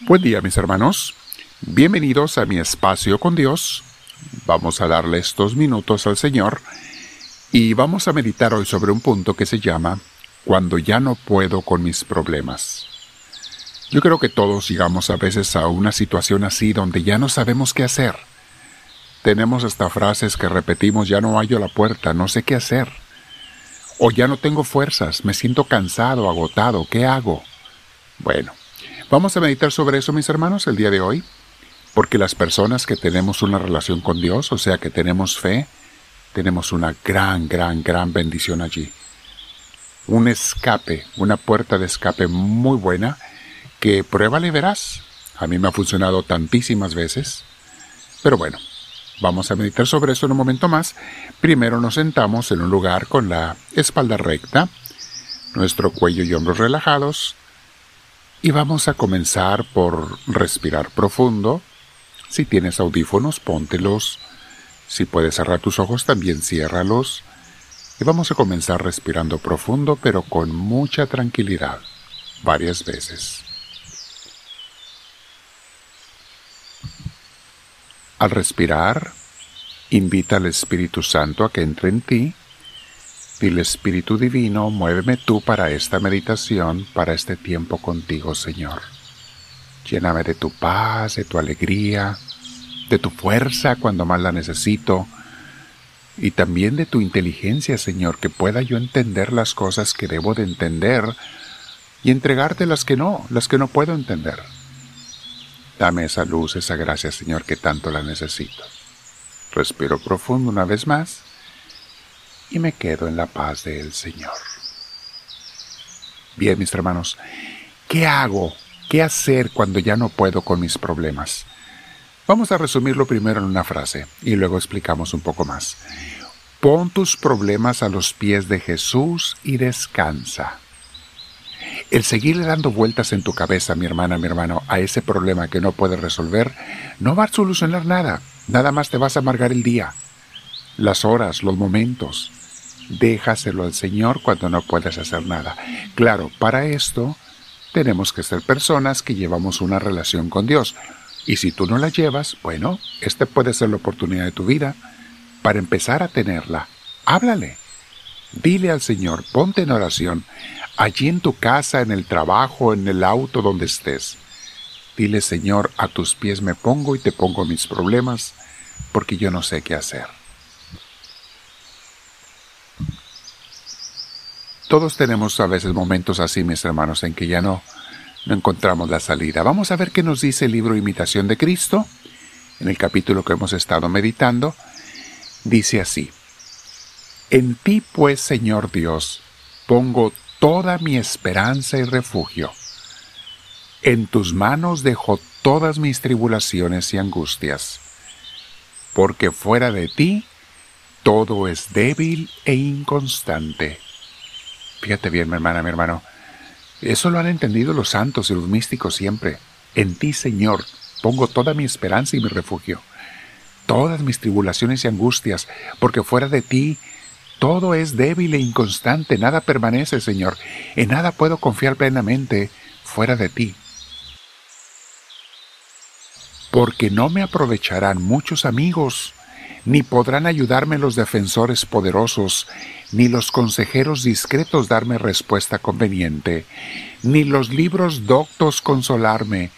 Buen día mis hermanos, bienvenidos a mi espacio con Dios. Vamos a darle estos minutos al Señor y vamos a meditar hoy sobre un punto que se llama Cuando ya no puedo con mis problemas. Yo creo que todos llegamos a veces a una situación así donde ya no sabemos qué hacer. Tenemos hasta frases que repetimos ya no hallo la puerta, no sé qué hacer. O ya no tengo fuerzas, me siento cansado, agotado, ¿qué hago? Bueno, Vamos a meditar sobre eso, mis hermanos, el día de hoy, porque las personas que tenemos una relación con Dios, o sea, que tenemos fe, tenemos una gran, gran, gran bendición allí. Un escape, una puerta de escape muy buena, que pruébale verás. A mí me ha funcionado tantísimas veces. Pero bueno, vamos a meditar sobre eso en un momento más. Primero nos sentamos en un lugar con la espalda recta, nuestro cuello y hombros relajados, y vamos a comenzar por respirar profundo. Si tienes audífonos, póntelos. Si puedes cerrar tus ojos, también ciérralos. Y vamos a comenzar respirando profundo, pero con mucha tranquilidad, varias veces. Al respirar, invita al Espíritu Santo a que entre en ti Dile Espíritu Divino, muéveme tú para esta meditación, para este tiempo contigo, Señor. Lléname de tu paz, de tu alegría, de tu fuerza cuando más la necesito, y también de tu inteligencia, Señor, que pueda yo entender las cosas que debo de entender y entregarte las que no, las que no puedo entender. Dame esa luz, esa gracia, Señor, que tanto la necesito. Respiro profundo una vez más y me quedo en la paz del Señor. Bien, mis hermanos, ¿qué hago? ¿Qué hacer cuando ya no puedo con mis problemas? Vamos a resumirlo primero en una frase y luego explicamos un poco más. Pon tus problemas a los pies de Jesús y descansa. El seguirle dando vueltas en tu cabeza, mi hermana, mi hermano, a ese problema que no puedes resolver, no va a solucionar nada. Nada más te vas a amargar el día las horas, los momentos. Déjaselo al Señor cuando no puedes hacer nada. Claro, para esto tenemos que ser personas que llevamos una relación con Dios. Y si tú no la llevas, bueno, esta puede ser la oportunidad de tu vida para empezar a tenerla. Háblale. Dile al Señor, ponte en oración, allí en tu casa, en el trabajo, en el auto, donde estés. Dile, Señor, a tus pies me pongo y te pongo mis problemas, porque yo no sé qué hacer. Todos tenemos a veces momentos así, mis hermanos, en que ya no, encontramos la salida. Vamos a ver qué nos dice el libro Imitación de Cristo, en el capítulo que hemos estado meditando. Dice así, En ti pues, Señor Dios, pongo toda mi esperanza y refugio. En tus manos dejo todas mis tribulaciones y angustias, porque fuera de ti todo es débil e inconstante. Fíjate bien, mi hermana, mi hermano. Eso lo han entendido los santos y los místicos siempre. En ti, Señor, pongo toda mi esperanza y mi refugio. Todas mis tribulaciones y angustias, porque fuera de ti todo es débil e inconstante, nada permanece, Señor. En nada puedo confiar plenamente fuera de ti. Porque no me aprovecharán muchos amigos ni podrán ayudarme los defensores poderosos, ni los consejeros discretos darme respuesta conveniente, ni los libros doctos consolarme.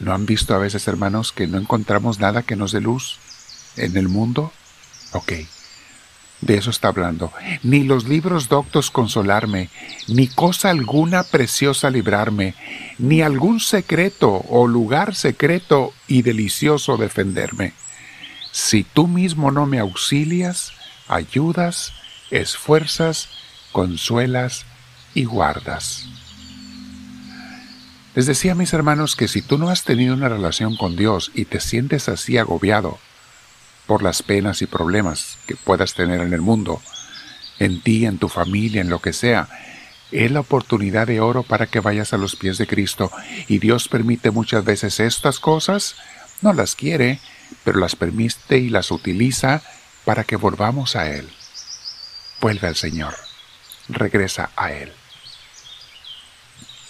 ¿No han visto a veces, hermanos, que no encontramos nada que nos dé luz en el mundo? Ok, de eso está hablando. Ni los libros doctos consolarme, ni cosa alguna preciosa librarme, ni algún secreto o lugar secreto y delicioso defenderme si tú mismo no me auxilias, ayudas, esfuerzas, consuelas y guardas. Les decía mis hermanos que si tú no has tenido una relación con Dios y te sientes así agobiado por las penas y problemas que puedas tener en el mundo, en ti, en tu familia, en lo que sea, es la oportunidad de oro para que vayas a los pies de Cristo y Dios permite muchas veces estas cosas, no las quiere, pero las permite y las utiliza para que volvamos a Él. Vuelve al Señor, regresa a Él.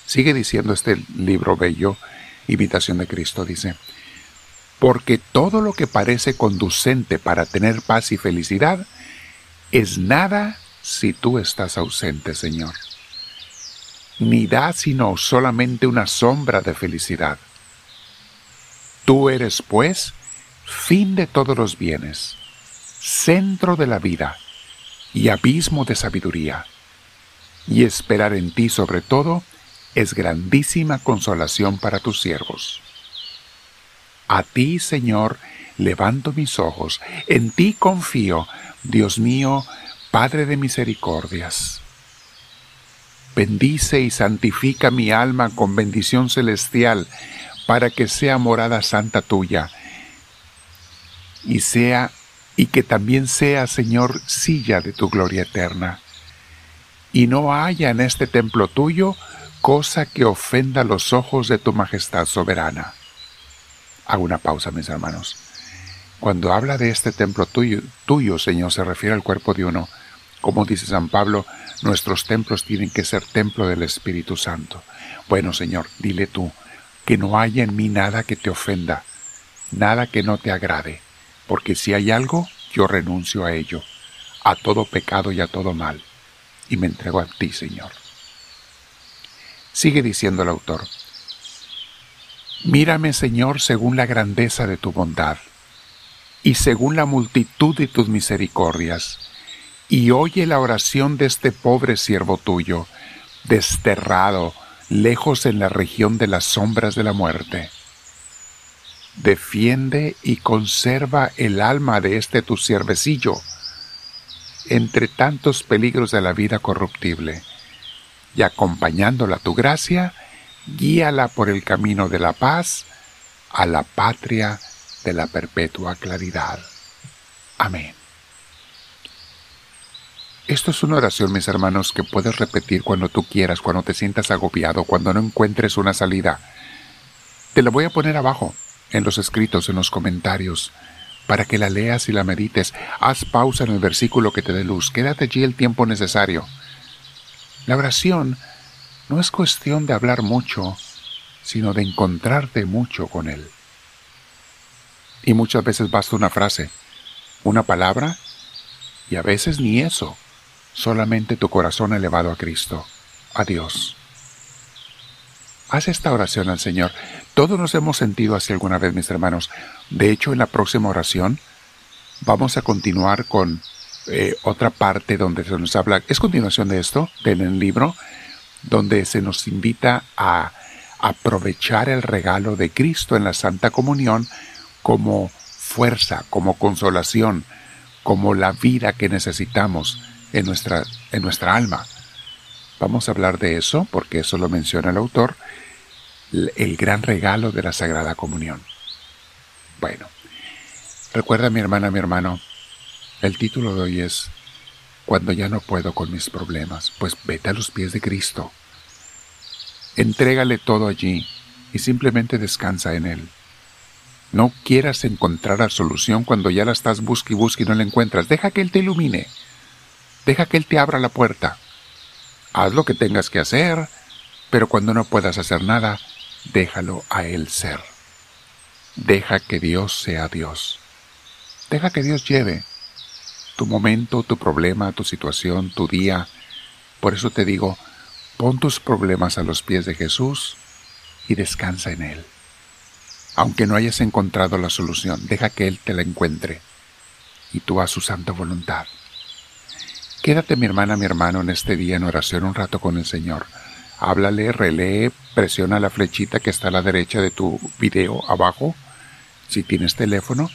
Sigue diciendo este libro bello, Invitación de Cristo, dice, porque todo lo que parece conducente para tener paz y felicidad es nada si tú estás ausente, Señor. Ni da sino solamente una sombra de felicidad. Tú eres, pues, fin de todos los bienes, centro de la vida y abismo de sabiduría. Y esperar en ti sobre todo es grandísima consolación para tus siervos. A ti, Señor, levanto mis ojos, en ti confío, Dios mío, Padre de misericordias. Bendice y santifica mi alma con bendición celestial, para que sea morada santa tuya, y sea y que también sea, Señor, silla de tu gloria eterna. Y no haya en este templo tuyo cosa que ofenda los ojos de tu majestad soberana. Hago una pausa, mis hermanos. Cuando habla de este templo tuyo, tuyo, Señor, se refiere al cuerpo de uno. Como dice San Pablo, nuestros templos tienen que ser templo del Espíritu Santo. Bueno, Señor, dile tú, que no haya en mí nada que te ofenda, nada que no te agrade, porque si hay algo, yo renuncio a ello, a todo pecado y a todo mal, y me entrego a ti, Señor. Sigue diciendo el autor, Mírame, Señor, según la grandeza de tu bondad y según la multitud de tus misericordias, y oye la oración de este pobre siervo tuyo, desterrado, lejos en la región de las sombras de la muerte. Defiende y conserva el alma de este tu siervecillo entre tantos peligros de la vida corruptible, y acompañándola tu gracia, guíala por el camino de la paz a la patria de la perpetua claridad. Amén. Esto es una oración, mis hermanos, que puedes repetir cuando tú quieras, cuando te sientas agobiado, cuando no encuentres una salida. Te la voy a poner abajo, en los escritos, en los comentarios, para que la leas y la medites. Haz pausa en el versículo que te dé luz. Quédate allí el tiempo necesario. La oración no es cuestión de hablar mucho, sino de encontrarte mucho con Él. Y muchas veces basta una frase, una palabra, y a veces ni eso, solamente tu corazón elevado a Cristo, a Dios. Haz esta oración al Señor. Todos nos hemos sentido así alguna vez, mis hermanos. De hecho, en la próxima oración vamos a continuar con eh, otra parte donde se nos habla, es continuación de esto, del libro, donde se nos invita a aprovechar el regalo de Cristo en la Santa Comunión como fuerza, como consolación, como la vida que necesitamos en nuestra, en nuestra alma. Vamos a hablar de eso porque eso lo menciona el autor, el gran regalo de la Sagrada Comunión. Bueno, recuerda mi hermana, mi hermano, el título de hoy es cuando ya no puedo con mis problemas, pues vete a los pies de Cristo. Entrégale todo allí y simplemente descansa en Él. No quieras encontrar la solución cuando ya la estás buscando y buscando y no la encuentras. Deja que Él te ilumine. Deja que Él te abra la puerta. Haz lo que tengas que hacer, pero cuando no puedas hacer nada, déjalo a Él ser. Deja que Dios sea Dios. Deja que Dios lleve tu momento, tu problema, tu situación, tu día. Por eso te digo, pon tus problemas a los pies de Jesús y descansa en Él. Aunque no hayas encontrado la solución, deja que Él te la encuentre y tú a su santa voluntad. Quédate mi hermana, mi hermano, en este día en oración un rato con el Señor. Háblale, relee, presiona la flechita que está a la derecha de tu video abajo, si tienes teléfono,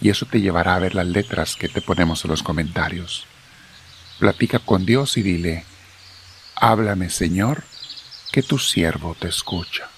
y eso te llevará a ver las letras que te ponemos en los comentarios. Platica con Dios y dile, háblame Señor, que tu siervo te escucha.